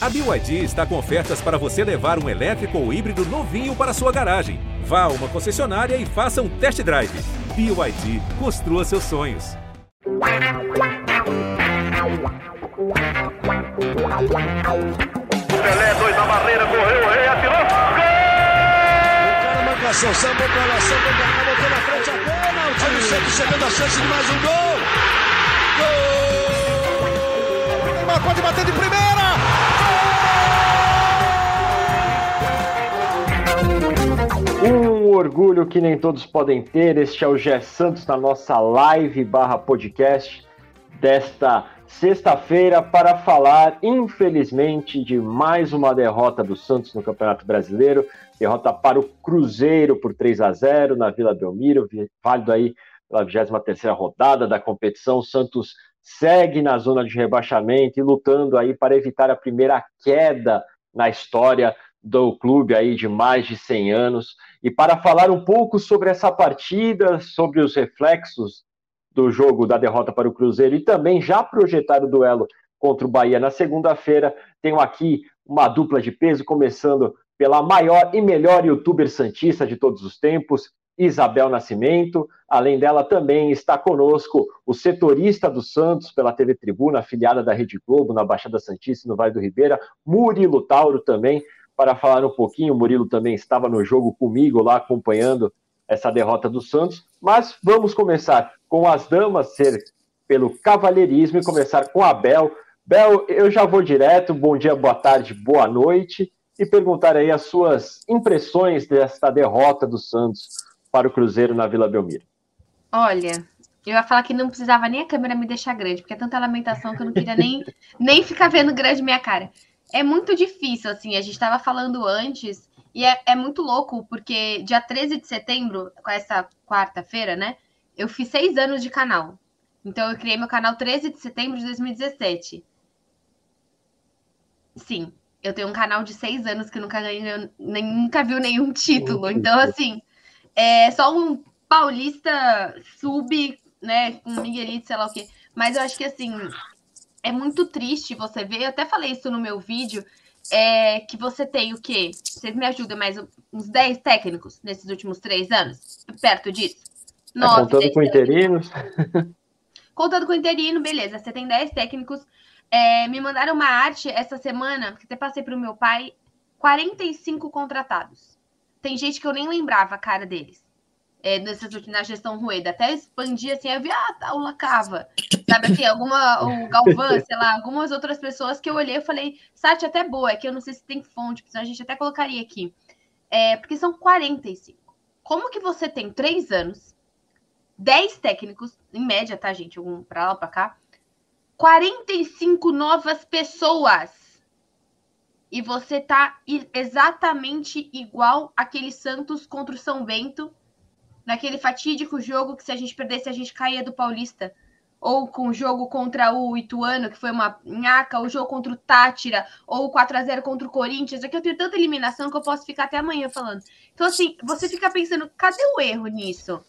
A BYD está com ofertas para você levar um elétrico ou híbrido novinho para sua garagem. Vá a uma concessionária e faça um test drive. BYD, construa seus sonhos. Pelé, dois na barreira, correu, rei atirou. Gol! O cara pra lá, sambou pra cá, botou na frente a. Olha o Santos chegando a chance de mais um gol. Gol! Neymar pode bater de primeira. Orgulho que nem todos podem ter. Este é o Gé Santos na nossa live barra podcast desta sexta-feira para falar, infelizmente, de mais uma derrota do Santos no Campeonato Brasileiro. Derrota para o Cruzeiro por 3 a 0 na Vila Belmiro, válido aí pela 23 rodada da competição. O Santos segue na zona de rebaixamento e lutando aí para evitar a primeira queda na história do clube aí de mais de 100 anos. E para falar um pouco sobre essa partida, sobre os reflexos do jogo da derrota para o Cruzeiro e também já projetar o duelo contra o Bahia na segunda-feira, tenho aqui uma dupla de peso, começando pela maior e melhor youtuber santista de todos os tempos, Isabel Nascimento. Além dela, também está conosco o setorista do Santos pela TV Tribuna, afiliada da Rede Globo, na Baixada Santista no Vale do Ribeira, Murilo Tauro também, para falar um pouquinho. O Murilo também estava no jogo comigo lá acompanhando essa derrota do Santos. Mas vamos começar com as damas, ser pelo cavalheirismo e começar com a Bel. Bel, eu já vou direto. Bom dia, boa tarde, boa noite. E perguntar aí as suas impressões desta derrota do Santos para o Cruzeiro na Vila Belmiro. Olha, eu ia falar que não precisava nem a câmera me deixar grande, porque é tanta lamentação que eu não queria nem, nem ficar vendo grande minha cara é muito difícil, assim. A gente estava falando antes, e é, é, muito louco, porque dia 13 de setembro, com essa quarta-feira, né? Eu fiz seis anos de canal. Então, eu criei meu canal 13 de setembro de 2017. Sim, eu tenho um canal de seis anos que nunca ganhei, nem, nunca viu nenhum título. Então, assim, é só um paulista sub, né? Com um Miguelito, sei lá o quê. Mas eu acho que, assim, é muito triste você ver, eu até falei isso no meu vídeo, é que você tem o quê? Vocês me ajudam mais uns 10 técnicos nesses últimos três anos? Perto disso? É, Nove, contando com interinos. Contando com interino, beleza. Você tem 10 técnicos. É, me mandaram uma arte essa semana, que até passei para o meu pai, 45 contratados. Tem gente que eu nem lembrava a cara deles é, nessas, na gestão Rueda. Até expandir assim, eu vi, ah, tá, o Lacava. Sabe assim, alguma, o Galvão, sei lá, algumas outras pessoas que eu olhei e falei, site até boa, é que eu não sei se tem fonte, senão a gente até colocaria aqui. É, porque são 45. Como que você tem três anos, 10 técnicos, em média, tá, gente? Um pra lá, pra cá, 45 novas pessoas. E você tá exatamente igual aquele Santos contra o São Bento naquele fatídico jogo que se a gente perdesse a gente caía do Paulista, ou com o jogo contra o Ituano, que foi uma nhaca, o jogo contra o Tátira, ou o 4 a 0 contra o Corinthians. Aqui eu tenho tanta eliminação que eu posso ficar até amanhã falando. Então, assim, você fica pensando, cadê o erro nisso?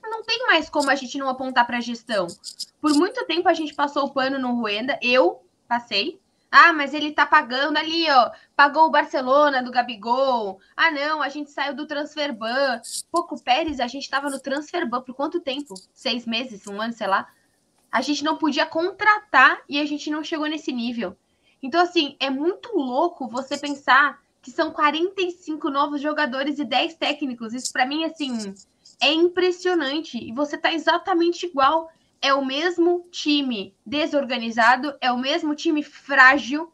Não tem mais como a gente não apontar para a gestão. Por muito tempo a gente passou o pano no Ruenda, eu passei, ah, mas ele tá pagando ali, ó. Pagou o Barcelona do Gabigol. Ah, não, a gente saiu do Transferban. Pouco Pérez, a gente tava no Transferban por quanto tempo? Seis meses, um ano, sei lá. A gente não podia contratar e a gente não chegou nesse nível. Então, assim, é muito louco você pensar que são 45 novos jogadores e 10 técnicos. Isso para mim, assim, é impressionante. E você tá exatamente igual é o mesmo time desorganizado, é o mesmo time frágil,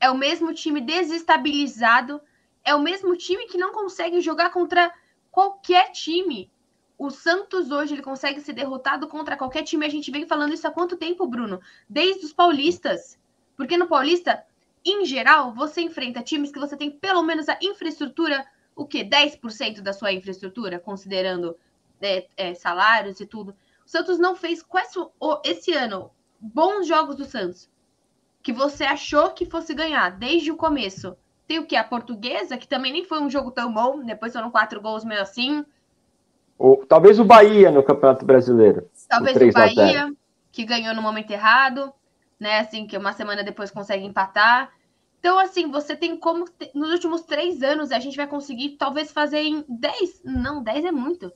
é o mesmo time desestabilizado, é o mesmo time que não consegue jogar contra qualquer time. O Santos hoje ele consegue ser derrotado contra qualquer time. A gente vem falando isso há quanto tempo, Bruno? Desde os paulistas. Porque no Paulista, em geral, você enfrenta times que você tem pelo menos a infraestrutura, o quê? 10% da sua infraestrutura, considerando é, é, salários e tudo. Santos não fez esse ano bons jogos do Santos que você achou que fosse ganhar desde o começo. Tem o que? A portuguesa, que também nem foi um jogo tão bom, depois foram quatro gols meio assim. Ou, talvez o Bahia no Campeonato Brasileiro. Talvez o, o Bahia, que ganhou no momento errado, né? Assim, que uma semana depois consegue empatar. Então, assim, você tem como. Nos últimos três anos, a gente vai conseguir talvez fazer em dez. Não, dez é muito.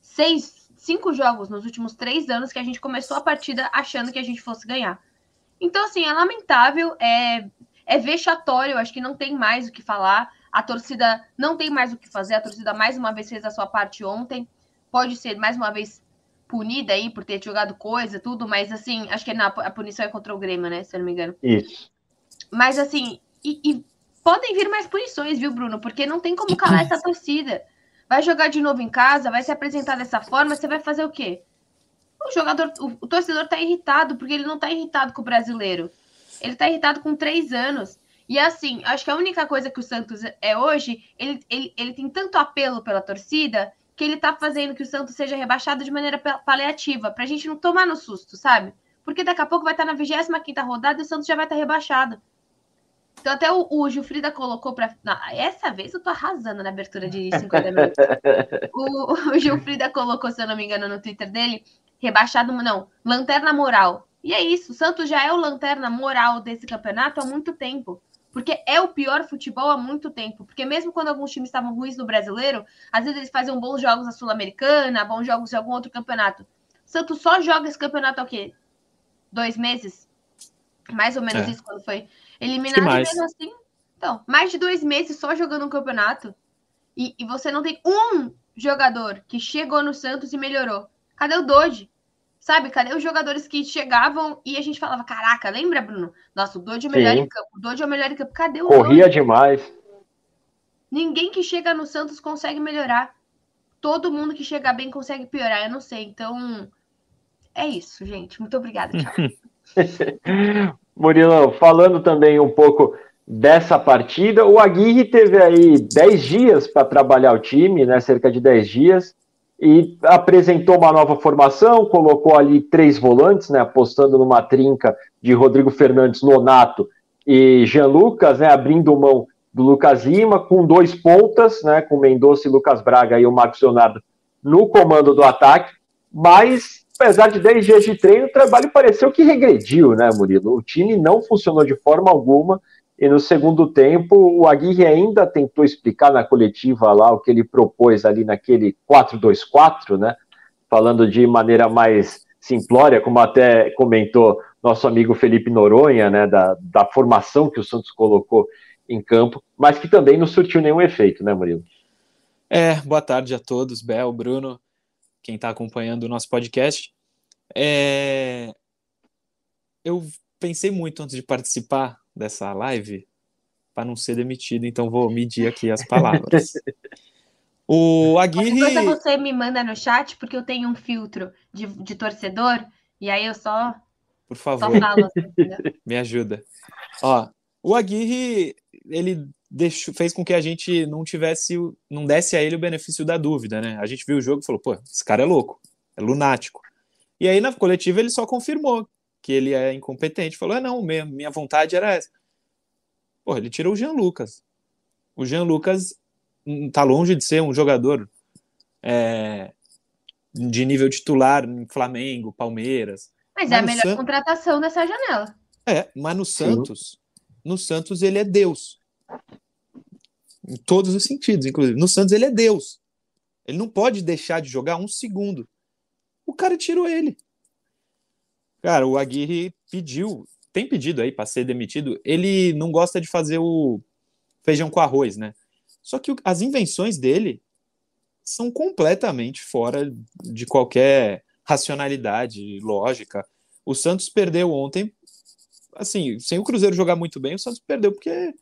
Seis, cinco jogos nos últimos três anos que a gente começou a partida achando que a gente fosse ganhar. Então, assim, é lamentável, é, é vexatório, acho que não tem mais o que falar. A torcida não tem mais o que fazer, a torcida mais uma vez fez a sua parte ontem. Pode ser mais uma vez punida aí por ter jogado coisa, tudo, mas assim, acho que na, a punição é contra o Grêmio, né? Se eu não me engano. Isso. Mas assim, e, e podem vir mais punições, viu, Bruno? Porque não tem como calar essa torcida. Vai jogar de novo em casa, vai se apresentar dessa forma, você vai fazer o quê? O jogador, o, torcedor tá irritado, porque ele não tá irritado com o brasileiro. Ele tá irritado com três anos. E assim, acho que a única coisa que o Santos é hoje, ele, ele, ele tem tanto apelo pela torcida que ele tá fazendo que o Santos seja rebaixado de maneira paliativa, pra gente não tomar no susto, sabe? Porque daqui a pouco vai estar tá na 25 rodada e o Santos já vai estar tá rebaixado. Então, até o, o Gilfrida colocou para. Essa vez eu tô arrasando na abertura de 50 minutos. o, o Gilfrida colocou, se eu não me engano, no Twitter dele, rebaixado, não, lanterna moral. E é isso, o Santos já é o lanterna moral desse campeonato há muito tempo. Porque é o pior futebol há muito tempo. Porque mesmo quando alguns times estavam ruins no brasileiro, às vezes eles faziam bons jogos na Sul-Americana, bons jogos de algum outro campeonato. O Santos só joga esse campeonato há o quê? Dois meses? Mais ou menos é. isso quando foi eliminado mesmo assim. Então, mais de dois meses só jogando um campeonato. E, e você não tem um jogador que chegou no Santos e melhorou. Cadê o Doge? Sabe, cadê os jogadores que chegavam e a gente falava, caraca, lembra, Bruno? Nossa, o Dodge é o melhor Sim. em campo, o Dodge é o melhor em campo. Cadê o Corria Dodge? demais. Ninguém que chega no Santos consegue melhorar. Todo mundo que chega bem consegue piorar, eu não sei. Então, é isso, gente. Muito obrigada, tchau. Murilo, falando também um pouco dessa partida, o Aguirre teve aí 10 dias para trabalhar o time, né? Cerca de 10 dias e apresentou uma nova formação, colocou ali três volantes, né, apostando numa trinca de Rodrigo Fernandes, Nonato e Jean Lucas, né, abrindo mão do Lucas Lima, com dois pontas, né, com Mendonça e Lucas Braga e o Marcos Leonardo no comando do ataque, mas apesar de 10 dias de treino, o trabalho pareceu que regrediu, né, Murilo? O time não funcionou de forma alguma, e no segundo tempo, o Aguirre ainda tentou explicar na coletiva lá o que ele propôs ali naquele 4-2-4, né? Falando de maneira mais simplória, como até comentou nosso amigo Felipe Noronha, né? Da, da formação que o Santos colocou em campo, mas que também não surtiu nenhum efeito, né, Murilo? É, boa tarde a todos, Bel, Bruno, quem está acompanhando o nosso podcast. É... Eu pensei muito antes de participar dessa live para não ser demitido, então vou medir aqui as palavras. o Aguirre. Você me manda no chat, porque eu tenho um filtro de, de torcedor, e aí eu só. Por favor. Só falo, assim, me ajuda. Ó, o Aguirre, ele deixou, fez com que a gente não tivesse, não desse a ele o benefício da dúvida, né? A gente viu o jogo e falou, pô, esse cara é louco, é lunático. E aí na coletiva ele só confirmou que ele é incompetente. Falou: ah, não, minha, minha vontade era essa. Pô, ele tirou o Jean Lucas. O Jean Lucas tá longe de ser um jogador é, de nível titular em Flamengo, Palmeiras. Mas, mas é a melhor San... contratação dessa janela. É, mas no Santos, Sim. no Santos ele é Deus. Em todos os sentidos, inclusive. No Santos ele é Deus. Ele não pode deixar de jogar um segundo. O cara tirou ele. Cara, o Aguirre pediu, tem pedido aí para ser demitido. Ele não gosta de fazer o feijão com arroz, né? Só que as invenções dele são completamente fora de qualquer racionalidade, lógica. O Santos perdeu ontem, assim, sem o Cruzeiro jogar muito bem, o Santos perdeu porque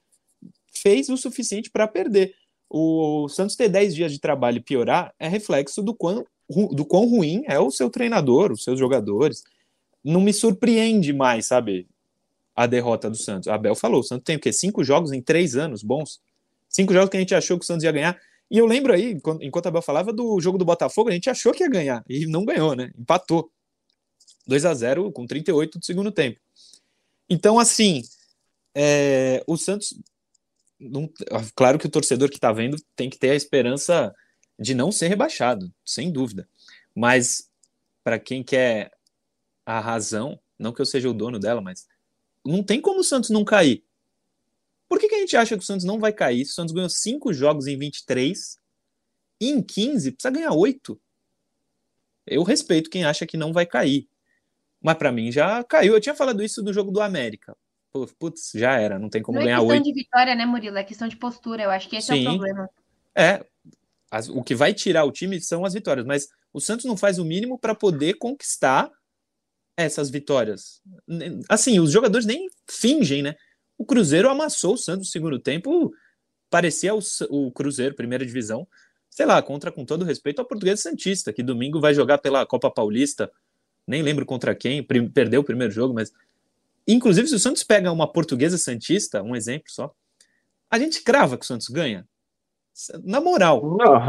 fez o suficiente para perder. O Santos ter 10 dias de trabalho e piorar é reflexo do quão, do quão ruim é o seu treinador, os seus jogadores não me surpreende mais, sabe? A derrota do Santos. A Abel falou: o Santos tem o quê? Cinco jogos em três anos bons? Cinco jogos que a gente achou que o Santos ia ganhar. E eu lembro aí, enquanto a Abel falava do jogo do Botafogo, a gente achou que ia ganhar. E não ganhou, né? Empatou. 2 a 0 com 38 do segundo tempo. Então, assim, é, o Santos. Não, claro que o torcedor que está vendo tem que ter a esperança de não ser rebaixado, sem dúvida. Mas para quem quer a razão, não que eu seja o dono dela, mas não tem como o Santos não cair. gente acha que o Santos não vai cair, o Santos ganhou 5 jogos em 23, e em 15 precisa ganhar 8. Eu respeito quem acha que não vai cair. Mas para mim já caiu. Eu tinha falado isso do jogo do América. Putz, já era, não tem como não ganhar 8. é questão de vitória, né, Murilo? É questão de postura. Eu acho que esse Sim. é o problema. É, as- o que vai tirar o time são as vitórias, mas o Santos não faz o mínimo para poder conquistar essas vitórias. Assim, os jogadores nem fingem, né? O Cruzeiro amassou o Santos no segundo tempo, parecia o, o Cruzeiro, primeira divisão, sei lá, contra, com todo respeito, ao Português Santista, que domingo vai jogar pela Copa Paulista, nem lembro contra quem, perdeu o primeiro jogo, mas. Inclusive, se o Santos pega uma Portuguesa Santista, um exemplo só, a gente crava que o Santos ganha. Na moral, Não.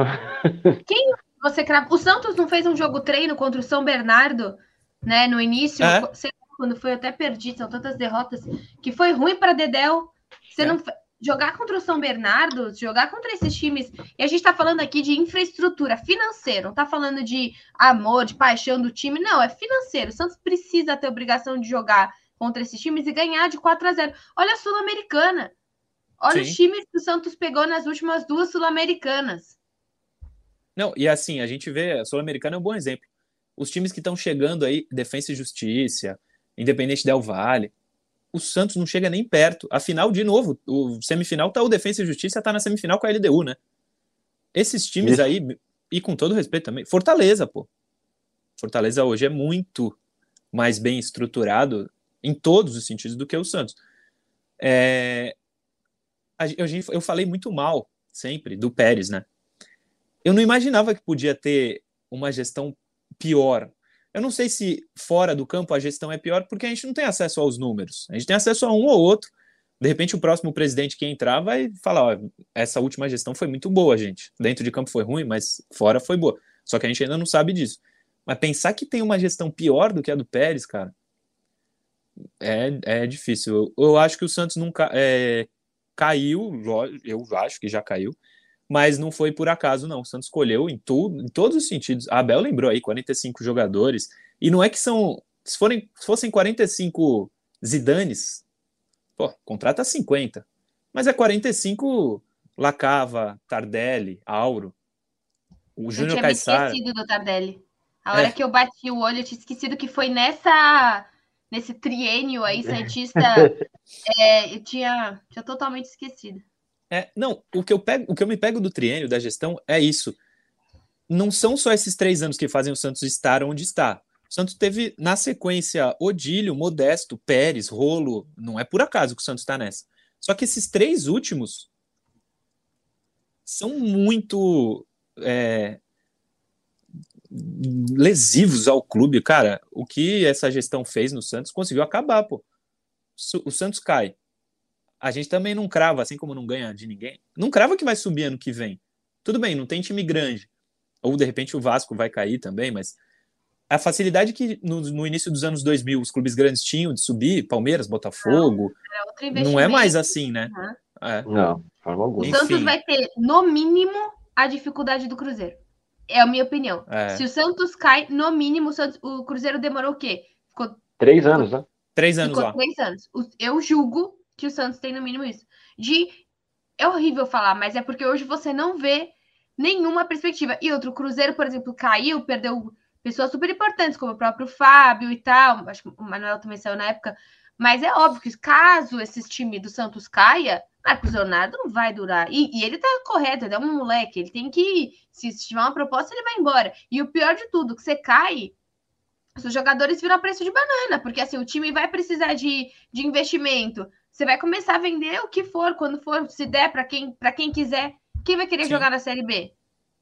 Você crava- O Santos não fez um jogo treino contra o São Bernardo, né? No início, É. sei lá, quando foi eu até perdi, são tantas derrotas, que foi ruim para Dedéu. Você É. não jogar contra o São Bernardo, jogar contra esses times, e a gente tá falando aqui de infraestrutura financeira, não tá falando de amor, de paixão do time, não, é financeiro. O Santos precisa ter obrigação de jogar contra esses times e ganhar de 4 a 0. Olha a Sul-Americana. Olha Sim. os times que o Santos pegou nas últimas duas Sul-Americanas. Não, e assim, a gente vê, a Sul-Americana é um bom exemplo. Os times que estão chegando aí, Defensa e Justiça, Independente Del Valle, o Santos não chega nem perto. Afinal, de novo, o semifinal tá o Defensa e Justiça, tá na semifinal com a LDU, né? Esses times Isso. aí, e com todo respeito também, Fortaleza, pô. Fortaleza hoje é muito mais bem estruturado em todos os sentidos do que o Santos. É, gente- eu falei muito mal sempre do Pérez, né? Eu não imaginava que podia ter uma gestão pior. Eu não sei se fora do campo a gestão é pior, porque a gente não tem acesso aos números. A gente tem acesso a um ou outro. De repente, o próximo presidente que entrar vai falar: ó, essa última gestão foi muito boa, gente. Dentro de campo foi ruim, mas fora foi boa. Só que a gente ainda não sabe disso. Mas pensar que tem uma gestão pior do que a do Pérez, cara, é, é difícil. Eu, eu acho que o Santos nunca é, caiu, eu acho que já caiu, mas não foi por acaso, não. O Santos escolheu em, tudo, em todos os sentidos. A Abel lembrou aí, 45 jogadores, e não é que são. Se, forem, se fossem 45 Zidanes, pô, contrata 50. Mas é 45 Lacava, Tardelli, Auro, o Eu Júnior tinha me Caissara. esquecido do Tardelli. A hora É. que eu bati o olho, eu tinha esquecido que foi nessa nesse triênio aí, Santista. é, eu tinha, tinha totalmente esquecido. É, não, o que, eu pego, o que eu me pego do triênio, da gestão, é isso. Não são só esses três anos que fazem o Santos estar onde está. O Santos teve, na sequência, Odílio, Modesto, Pérez, Rolo. Não é por acaso que o Santos está nessa. Só que esses três últimos são muito é, lesivos ao clube. Cara, o que essa gestão fez no Santos conseguiu acabar, pô. O Santos cai. A gente também não crava, assim como não ganha de ninguém, não crava que vai subir ano que vem. Tudo bem, não tem time grande. Ou de repente o Vasco vai cair também, mas a facilidade que no, no início dos anos 2000 os clubes grandes tinham de subir, Palmeiras, Botafogo, outro não é mais assim, né? Uhum. É. Não, forma O alguma. Enfim. Santos vai ter, no mínimo, a dificuldade do Cruzeiro. É a minha opinião. É. Se o Santos cai, no mínimo, o, Santos- o Cruzeiro demorou o quê? Ficou, Três anos, né? Três anos ficou lá. três anos. Eu julgo que o Santos tem no mínimo isso. De. É horrível falar, mas é porque hoje você não vê nenhuma perspectiva. E outro, o Cruzeiro, por exemplo, caiu, perdeu pessoas super importantes, como o próprio Fábio e tal. Acho que o Manuel também saiu na época. Mas é óbvio que caso esse time do Santos caia, Marcos Leonardo não vai durar. E, e ele tá correto, ele é um moleque, ele tem que. Se tiver uma proposta, ele vai embora. E o pior de tudo, que você cai, os jogadores viram a preço de banana, porque assim, o time vai precisar de, de investimento. Você vai começar a vender o que for, quando for, se der para quem, pra quem quiser. Quem vai querer Sim. jogar na Série B?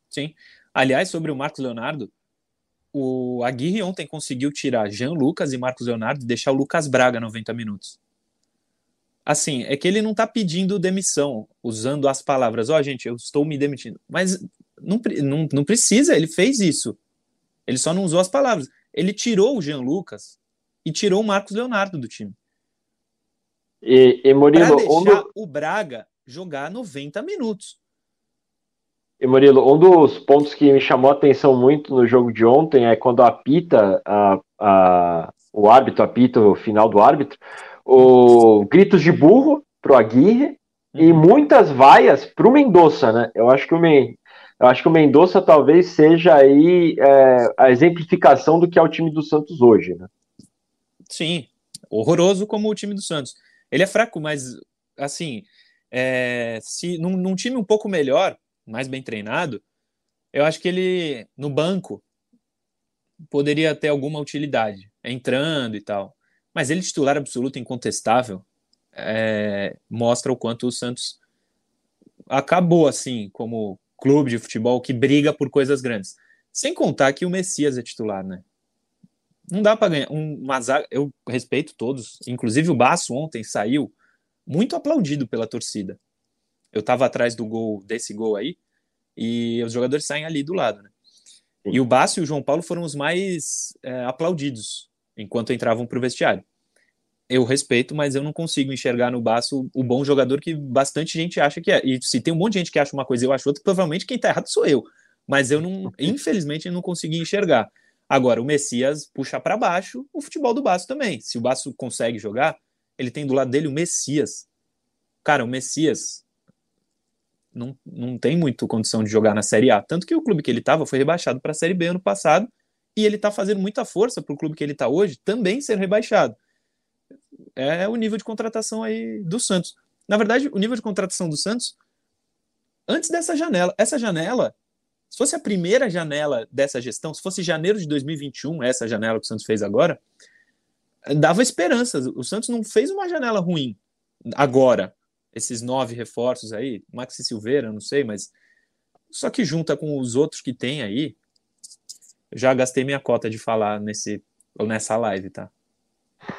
Sim. Aliás, sobre o Marcos Leonardo, o Aguirre ontem conseguiu tirar Jean Lucas e Marcos Leonardo e deixar o Lucas Braga 90 minutos. Assim, é que ele não tá pedindo demissão, usando as palavras, ó, gente, eu estou me demitindo. Mas não, não, não precisa, ele fez isso. Ele só não usou as palavras. Ele tirou o Jean Lucas e tirou o Marcos Leonardo do time. E, e Murilo, um, deixar o Braga jogar 90 minutos. e Murilo, um dos pontos que me chamou a atenção muito no jogo de ontem é quando apita a, a, o árbitro, apita o final do árbitro, o gritos de burro pro Aguirre e muitas vaias para o Mendonça, né? Eu acho que o Men... eu acho que o Mendonça talvez seja aí é, a exemplificação do que é o time do Santos hoje, né? Sim, horroroso como o time do Santos. Ele é fraco, mas assim, é, se num, num, time um pouco melhor, mais bem treinado, eu acho que ele no banco poderia ter alguma utilidade, entrando e tal. Mas ele titular absoluto, incontestável, é, mostra o quanto o Santos acabou assim como clube de futebol que briga por coisas grandes. Sem contar que o Messias é titular, né? Não dá para ganhar. Um, uma zaga, eu respeito todos, inclusive o Baço ontem saiu muito aplaudido pela torcida. Eu estava atrás do gol, desse gol aí, e os jogadores saem ali do lado, né? E o Baço e o João Paulo foram os mais é, aplaudidos enquanto entravam para o vestiário. Eu respeito, mas eu não consigo enxergar no Baço o bom jogador que bastante gente acha que é. E se tem um monte de gente que acha uma coisa e eu acho outra, provavelmente quem está errado sou eu. Mas eu não, infelizmente, não consegui enxergar. Agora, o Messias puxa para baixo o futebol do Baço também. Se o Baço consegue jogar, ele tem do lado dele o Messias. Cara, o Messias não, não tem muito condição de jogar na Série A. Tanto que o clube que ele estava foi rebaixado para a Série B ano passado e ele está fazendo muita força para o clube que ele está hoje também ser rebaixado. É o nível de contratação aí do Santos. Na verdade, o nível de contratação do Santos, antes dessa janela, essa janela se fosse a primeira janela dessa gestão, se fosse janeiro de 2021, essa janela que o Santos fez agora, dava esperanças. O Santos não fez uma janela ruim agora. Esses nove reforços aí, Maxi Silveira, não sei, mas só que junta com os outros que tem aí, já gastei minha cota de falar nesse nessa live, tá?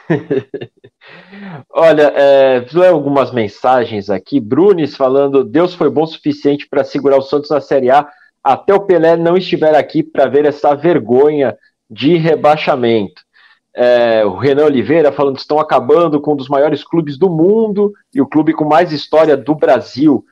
Olha, é, algumas mensagens aqui. Brunes falando: Deus foi bom o suficiente para segurar o Santos na Série A até o Pelé não estiver aqui para ver essa vergonha de rebaixamento. É, o Renan Oliveira falando que estão acabando com um dos maiores clubes do mundo e o clube com mais história do Brasil.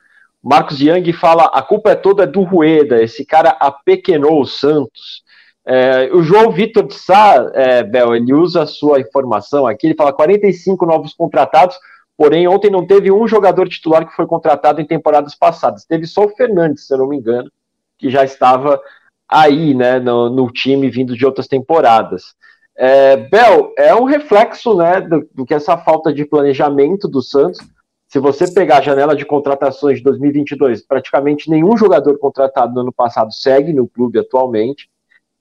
Marcos Young fala: a culpa é toda do Rueda, esse cara apequenou o Santos. É, o João Vitor de Sá, é, Bel, ele usa a sua informação aqui, ele fala 45 novos contratados, porém ontem não teve um jogador titular que foi contratado em temporadas passadas. Teve só o Fernandes, se eu não me engano, que já estava aí, né, no, no time vindo de outras temporadas. É, Bel, é um reflexo, né, do, do, que essa falta de planejamento do Santos. Se você pegar a janela de contratações de 2022, praticamente nenhum jogador contratado no ano passado segue no clube atualmente.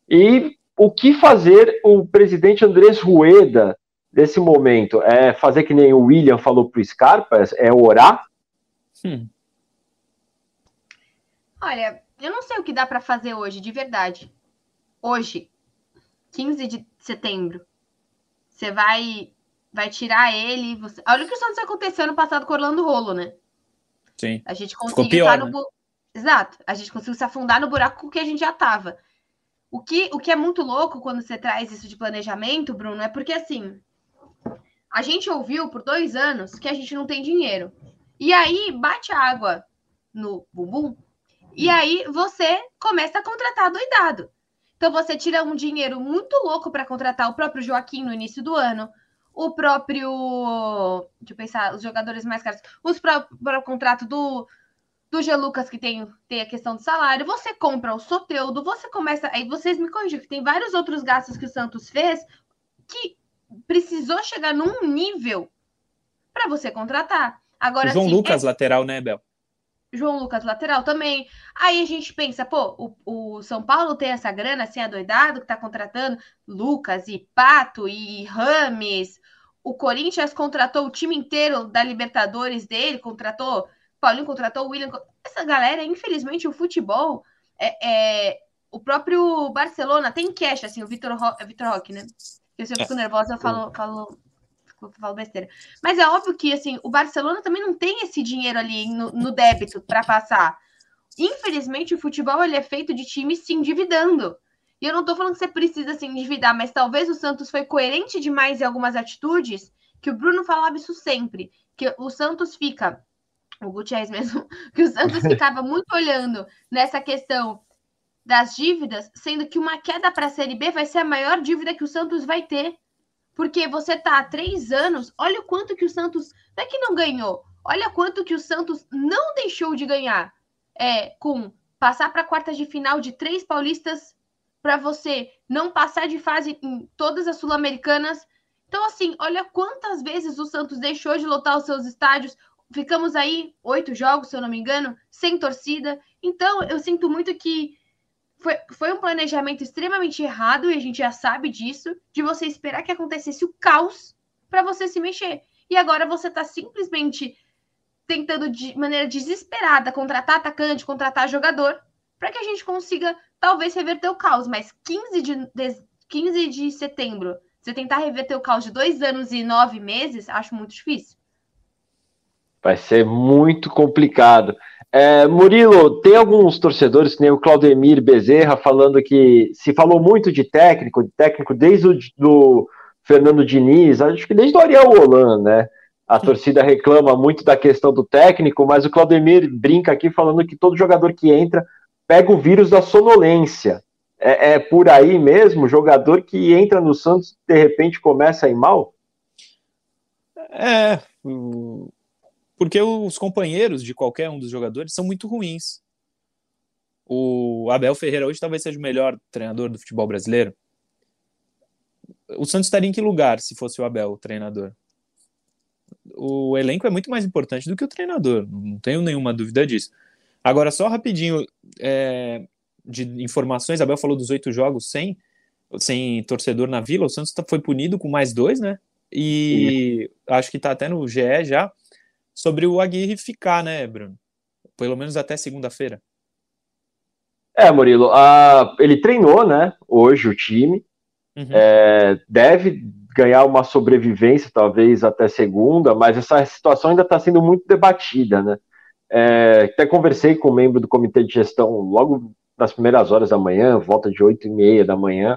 E o que fazer o presidente Andrés Rueda nesse momento? É fazer que nem o William falou para o Scarpa? É orar? Hum. Olha, eu não sei o que dá para fazer hoje, de verdade. Hoje, 15 de setembro. Você vai vai tirar ele. Você... Olha o que o Santos aconteceu no passado com o Orlando Rolo, né? Sim. A gente conseguiu estar no. Né? Exato. A gente conseguiu se afundar no buraco que a gente já tava. O que, o que é muito louco quando você traz isso de planejamento, Bruno, é porque assim. A gente ouviu por dois anos que a gente não tem dinheiro. E aí bate água no bumbum e aí você começa a contratar doidado. Então você tira um dinheiro muito louco para contratar o próprio Joaquim no início do ano, o próprio. Deixa eu pensar, os jogadores mais caros, os próprios o contrato do, do G. Lucas, que tem, tem a questão do salário, você compra o Soteudo, você começa. Aí vocês me corrigem, que tem vários outros gastos que o Santos fez que precisou chegar num nível para você contratar. Agora, o João assim, Lucas, é... lateral, né, Bel? João Lucas lateral também. Aí a gente pensa, pô, o, o São Paulo tem essa grana assim adoidado que tá contratando Lucas e Pato e Rames. O Corinthians contratou o time inteiro da Libertadores dele, contratou Paulinho contratou o William. Essa galera, infelizmente, o futebol é, é o próprio Barcelona tem cash, assim, o Vitor Ro... Vitor Roque, né? Eu sempre fico nervosa, eu falo, falo falo besteira. Mas é óbvio que assim, o Barcelona também não tem esse dinheiro ali no, no débito para passar. Infelizmente, o futebol ele é feito de times se endividando. E eu não tô falando que você precisa se endividar, mas talvez o Santos foi coerente demais em algumas atitudes, que o Bruno falava isso sempre, que o Santos fica, o Gutierrez mesmo, que o Santos ficava muito olhando nessa questão das dívidas, sendo que uma queda para a Série B vai ser a maior dívida que o Santos vai ter. Porque você tá há três anos, olha o quanto que o Santos. Não é que não ganhou. Olha quanto que o Santos não deixou de ganhar é, com passar para quartas de final de três paulistas para você não passar de fase em todas as sul-americanas. Então, assim, olha quantas vezes o Santos deixou de lotar os seus estádios. Ficamos aí oito jogos, se eu não me engano, sem torcida. Então, eu sinto muito que foi, foi um planejamento extremamente errado, e a gente já sabe disso, de você esperar que acontecesse o caos para você se mexer. E agora você está simplesmente tentando de maneira desesperada contratar atacante, contratar jogador, para que a gente consiga talvez reverter o caos. Mas 15 de, de, 15 de setembro, você tentar reverter o caos de dois anos e nove meses, acho muito difícil. Vai ser muito complicado. É, Murilo, tem alguns torcedores, que nem o Claudemir Bezerra, falando que se falou muito de técnico, de técnico desde o do Fernando Diniz, acho que desde o Ariel Holan, né? A torcida reclama muito da questão do técnico, mas o Claudemir brinca aqui falando que todo jogador que entra pega o vírus da sonolência. É, é por aí mesmo? Jogador que entra no Santos de repente começa a ir mal? É, porque os companheiros de qualquer um dos jogadores são muito ruins. O Abel Ferreira hoje talvez seja o melhor treinador do futebol brasileiro. O Santos estaria em que lugar se fosse o Abel o treinador? o elenco é muito mais importante do que o treinador, não tenho nenhuma dúvida disso. Agora, só rapidinho é, de informações, Abel falou dos oito jogos sem, sem torcedor na Vila, o Santos tá, foi punido com mais dois, né? E acho que tá até no GE já, sobre o Aguirre ficar, né, Bruno? Pelo menos até segunda-feira. É, Murilo, a, ele treinou, né, hoje o time, uhum. é, deve ganhar uma sobrevivência, talvez até segunda, mas essa situação ainda está sendo muito debatida, né? É, até conversei com um membro do comitê de gestão logo nas primeiras horas da manhã, volta de oito e meia da manhã.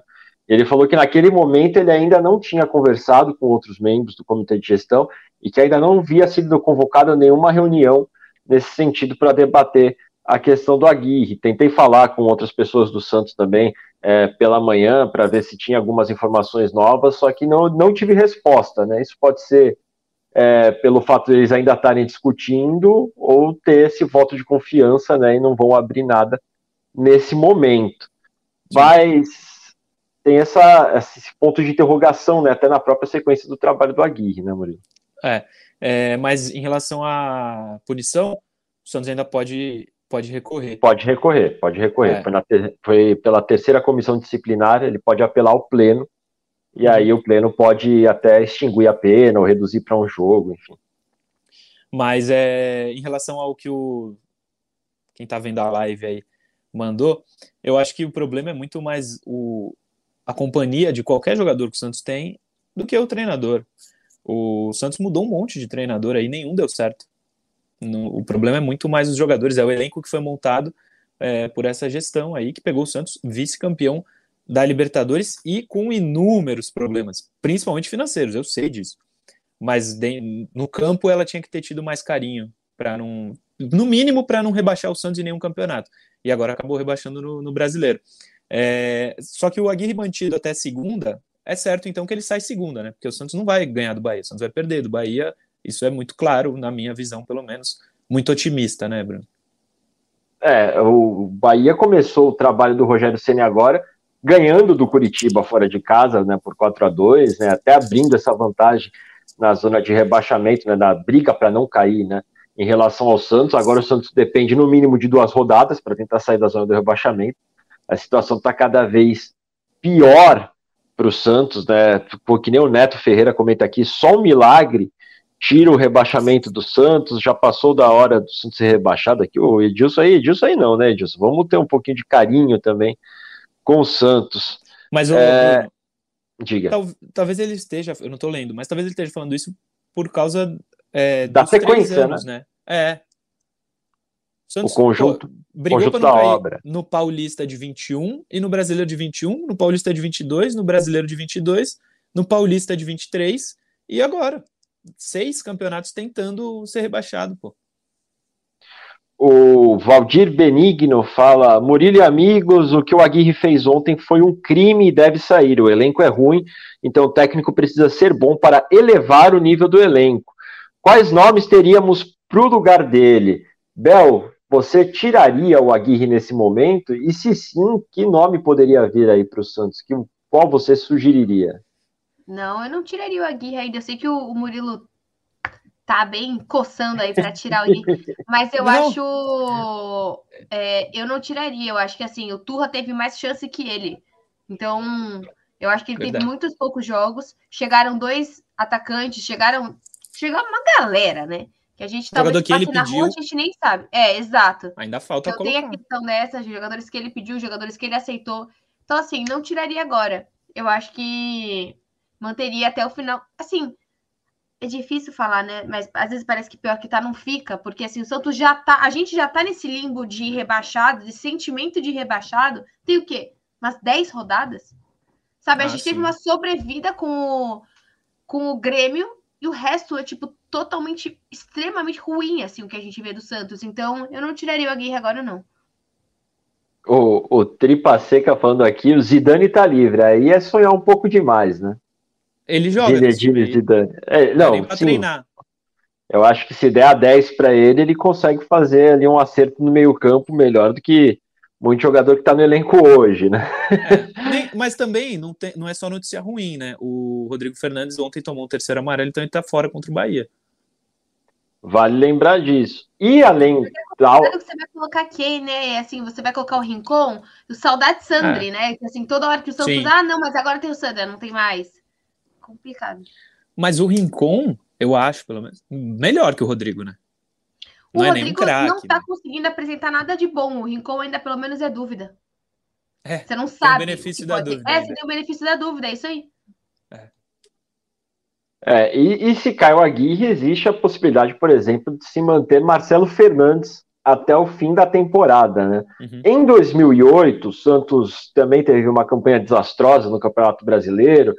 Ele falou que naquele momento ele ainda não tinha conversado com outros membros do comitê de gestão e que ainda não havia sido convocada nenhuma reunião nesse sentido para debater a questão do Aguirre. Tentei falar com outras pessoas do Santos também é, pela manhã para ver se tinha algumas informações novas, só que não, não tive resposta, né? Isso pode ser é, pelo fato de eles ainda estarem discutindo ou ter esse voto de confiança, né? E não vão abrir nada nesse momento. Mas tem essa, esse ponto de interrogação, né? Até na própria sequência do trabalho do Aguirre, né, Murilo? É, é mas em relação à punição, o Santos ainda pode Pode recorrer. Pode recorrer, pode recorrer. É. Foi, ter, foi, pela terceira comissão disciplinar, ele pode apelar ao pleno, e aí o pleno pode até extinguir a pena ou reduzir para um jogo, enfim. Mas é, em relação ao que o quem está vendo a live aí mandou, eu acho que o problema é muito mais o, a companhia de qualquer jogador que o Santos tem do que o treinador. O Santos mudou um monte de treinador aí, nenhum deu certo. No, o problema é muito mais os jogadores, é o elenco que foi montado é, por essa gestão aí que pegou o Santos vice-campeão da Libertadores e com inúmeros problemas, principalmente financeiros, eu sei disso. Mas de, no campo ela tinha que ter tido mais carinho para não, no mínimo para não rebaixar o Santos em nenhum campeonato. E agora acabou rebaixando no, no brasileiro. É, só que o Aguirre mantido até segunda, é certo então que ele sai segunda, né? Porque o Santos não vai ganhar do Bahia, o Santos vai perder do Bahia isso é muito claro, na minha visão, pelo menos, muito otimista, né, Bruno? É, o Bahia começou o trabalho do Rogério Ceni agora, ganhando do Curitiba fora de casa, né, por 4 a 2 né, até abrindo essa vantagem na zona de rebaixamento, né, da briga para não cair, né, em relação ao Santos. Agora o Santos depende no mínimo de duas rodadas para tentar sair da zona do rebaixamento. A situação está cada vez pior para o Santos, né? Porque nem o Neto Ferreira comenta aqui, só um milagre tira o rebaixamento do Santos, já passou da hora do Santos ser rebaixado aqui. O Edilson aí, Edilson aí não, né, Edilson? Vamos ter um pouquinho de carinho também com o Santos. Mas o. É... Diga. Tal, talvez ele esteja, eu não estou lendo, mas talvez ele esteja falando isso por causa é, da sequência, anos, né? né? É. Santos, o conjunto, pô, brigou conjunto da obra. No Paulista de 21 e no Brasileiro de 21, no Paulista de 22, no Brasileiro de 22, no Paulista de 23 e agora seis campeonatos tentando ser rebaixado, pô. O Valdir Benigno fala: Murilo e amigos, o que o Aguirre fez ontem foi um crime e deve sair. O elenco é ruim, então o técnico precisa ser bom para elevar o nível do elenco. quais nomes teríamos para o lugar dele? Bel, você tiraria o Aguirre nesse momento? E se sim, que nome poderia vir aí para o Santos? Que, qual você sugeriria? Não, eu não tiraria o Aguirre ainda. Eu sei que o Murilo tá bem coçando aí para tirar o Aguirre, mas eu não. acho. É, eu não tiraria. Eu acho que assim, o Turra teve mais chance que ele. Então, eu acho que ele Verdade. teve muitos poucos jogos. Chegaram dois atacantes, chegaram. Chegou uma galera, né? Que a gente talvez jogador que ele na pediu, rua, a gente nem sabe. É, exato. Ainda falta então, colocar. tem a questão dessa, jogadores que ele pediu, jogadores que ele aceitou. Então, assim, não tiraria agora. Eu acho que manteria até o final. Assim, é difícil falar, né? Mas às vezes parece que pior que tá não fica, porque assim, o Santos já tá, a gente já tá nesse limbo de rebaixado, de sentimento de rebaixado. Tem o quê? Umas 10 rodadas? Sabe, ah, a gente sim. teve uma sobrevida com o, com o Grêmio e o resto é tipo totalmente extremamente ruim assim o que a gente vê do Santos. Então, eu não tiraria o Aguirre agora não. O, o Tripa Seca falando aqui, o Zidane tá livre. Aí é sonhar um pouco demais, né? Ele joga. Zinedine Zidane. É, não, sim. Treinar. Eu acho que se der a 10 para ele, ele consegue fazer ali um acerto no meio-campo melhor do que muito jogador que está no elenco hoje, né? É, nem, mas também não, tem, não é só notícia ruim, né? O Rodrigo Fernandes ontem tomou um terceiro amarelo, então ele está fora contra o Bahia. Vale lembrar disso. E além da. que você vai colocar quem, né? Assim, você vai colocar o Rincon, o Saudade Sandri, é. né? Assim, toda hora que o Santos. Sim. Ah, não, mas agora tem o Sandra, não tem mais complicado. Mas o Rincon, eu acho, pelo menos, melhor que o Rodrigo, né? Não o é Rodrigo craque, não tá né? conseguindo apresentar nada de bom. O Rincon ainda pelo menos é dúvida. É, você não sabe. Tem o benefício da dúvida. É, você tem o benefício da dúvida, é isso aí. É. É, e, e, se cai o Aguirre, existe a possibilidade, por exemplo, de se manter Marcelo Fernandes até o fim da temporada. Né? Uhum. Em 2008, o Santos também teve uma campanha desastrosa no Campeonato Brasileiro,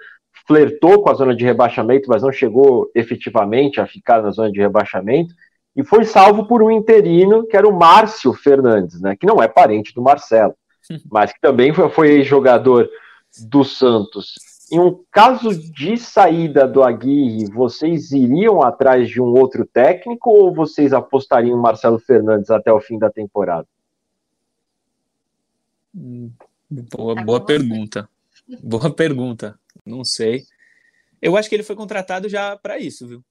flertou com a zona de rebaixamento, mas não chegou efetivamente a ficar na zona de rebaixamento, e foi salvo por um interino, que era o Márcio Fernandes, né, que não é parente do Marcelo, mas que também foi, foi jogador do Santos. Em um caso de saída do Aguirre, vocês iriam atrás de um outro técnico ou vocês apostariam no Marcelo Fernandes até o fim da temporada? Boa, boa pergunta. Boa pergunta. Não sei. Eu acho que ele foi contratado já para isso, viu?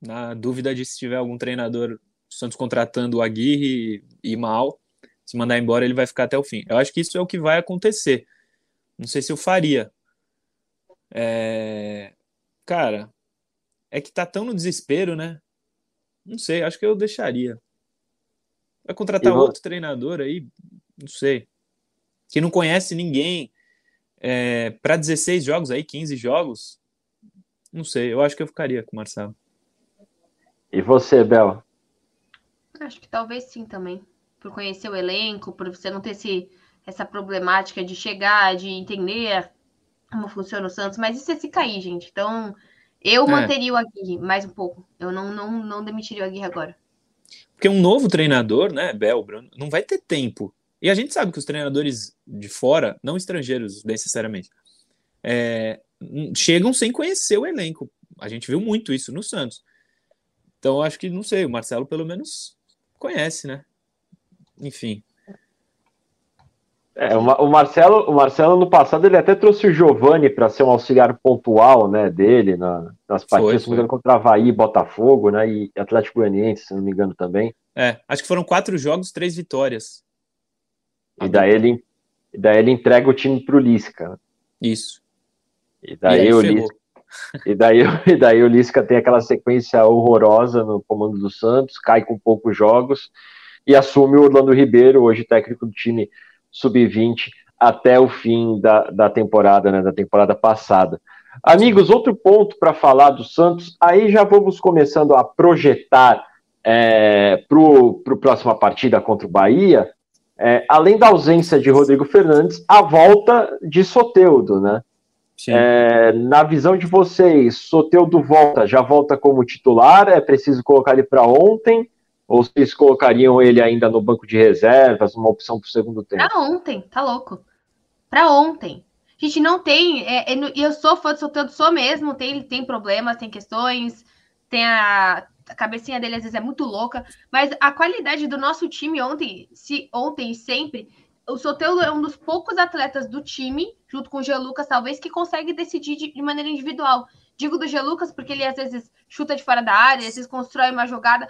Na dúvida de se tiver algum treinador Santos contratando o Aguirre e mal, se mandar embora, ele vai ficar até o fim. Eu acho que isso é o que vai acontecer. Não sei se eu faria. É... Cara, é que tá tão no desespero, né? Não sei, acho que eu deixaria. Vai contratar outro treinador aí, não sei. Que não conhece ninguém, é, para 16 jogos aí, 15 jogos, não sei, eu acho que eu ficaria com o Marcelo. E você, Bel? Acho que talvez sim também. Por conhecer o elenco, por você não ter esse, essa problemática de chegar, de entender como funciona o Santos, mas isso é se cair, gente. Então, eu é. manteria o Aguirre mais um pouco. Eu não, não, não demitiria o Aguirre agora. Porque um novo treinador, né, Bel, Bruno, não vai ter tempo e a gente sabe que os treinadores de fora, não estrangeiros necessariamente, é, chegam sem conhecer o elenco. A gente viu muito isso no Santos. Então, acho que, não sei, o Marcelo pelo menos conhece, né? Enfim. É, o Marcelo, o Marcelo no passado ele até trouxe o Giovani para ser um auxiliar pontual, né, dele na, nas partidas foi, foi. contra Havaí, Botafogo, né, e Atlético Goianiense, se não me engano também. É, acho que foram quatro jogos, três vitórias. E daí ele, daí ele entrega o time pro Lisca. Isso. E daí, e o Lisca, e daí, e daí o Lisca tem aquela sequência horrorosa no comando do Santos, cai com poucos jogos e assume o Orlando Ribeiro, hoje técnico do time sub-20, até o fim da, da temporada, né, da temporada passada. Amigos, outro ponto para falar do Santos, aí já vamos começando a projetar é, para a próxima partida contra o Bahia, é, além da ausência de Rodrigo Fernandes, a volta de Soteudo, né? É, na visão de vocês, Soteudo volta, já volta como titular? É preciso colocar ele para ontem? Ou vocês colocariam ele ainda no banco de reservas, uma opção para o segundo tempo? Para ontem, tá louco? Para ontem. A gente não tem. É, é, eu sou fã de Soteudo, sou mesmo. Tem, tem problemas, tem questões. tem a, a cabecinha dele às vezes é muito louca, mas a qualidade do nosso time ontem, se ontem e sempre, o Soteldo é um dos poucos atletas do time, junto com o G. Lucas, talvez, que consegue decidir de, de maneira individual. Digo do G. Lucas porque ele às vezes chuta de fora da área, às vezes constrói uma jogada.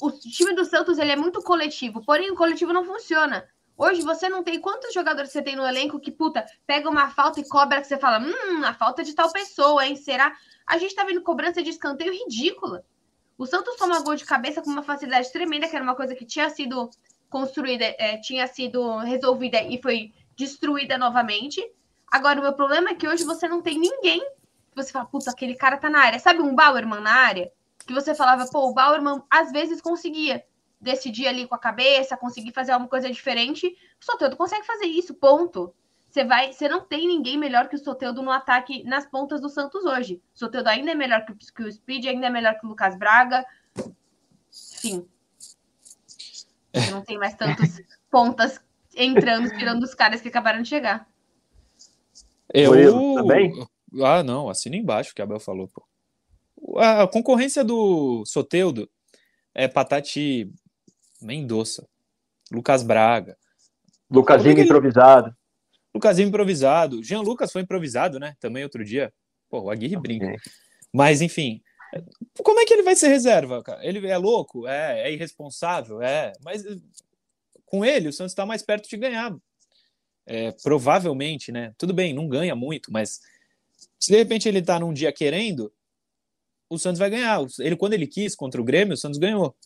O time do Santos ele é muito coletivo, porém o coletivo não funciona. Hoje você não tem quantos jogadores você tem no elenco que, puta, pega uma falta e cobra que você fala, hum, a falta de tal pessoa, hein? Será? A gente tá vendo cobrança de escanteio ridícula. O Santos toma gol de cabeça com uma facilidade tremenda, que era uma coisa que tinha sido construída, é, tinha sido resolvida e foi destruída novamente. Agora, o meu problema é que hoje você não tem ninguém que você fala, puta, aquele cara tá na área. Sabe um Bauerman na área? Que você falava, pô, o Bauerman às vezes conseguia decidir ali com a cabeça, conseguir fazer alguma coisa diferente. O Soteldo consegue fazer isso, ponto. Você vai, você não tem ninguém melhor que o Soteldo no ataque nas pontas do Santos hoje. O Soteldo ainda é melhor que, que o Speed, ainda é melhor que o Lucas Braga. Enfim. Não tem mais tantos pontas entrando, tirando os caras que acabaram de chegar. Eu também? Ah, não, assina embaixo o que a Abel falou, pô. A concorrência do Soteudo é Patati Mendonça, Lucas Braga. Lucasinho ele... improvisado. Lucasinho improvisado. Jean Lucas foi improvisado, né? Também outro dia. Pô, o Aguirre brinca. Mas, enfim, como é que ele vai ser reserva, cara? Ele é louco? É, é irresponsável? É. Mas com ele, o Santos está mais perto de ganhar. É, provavelmente, né? Tudo bem, não ganha muito, mas se de repente ele tá num dia querendo, o Santos vai ganhar. Ele, quando ele quis contra o Grêmio, o Santos ganhou.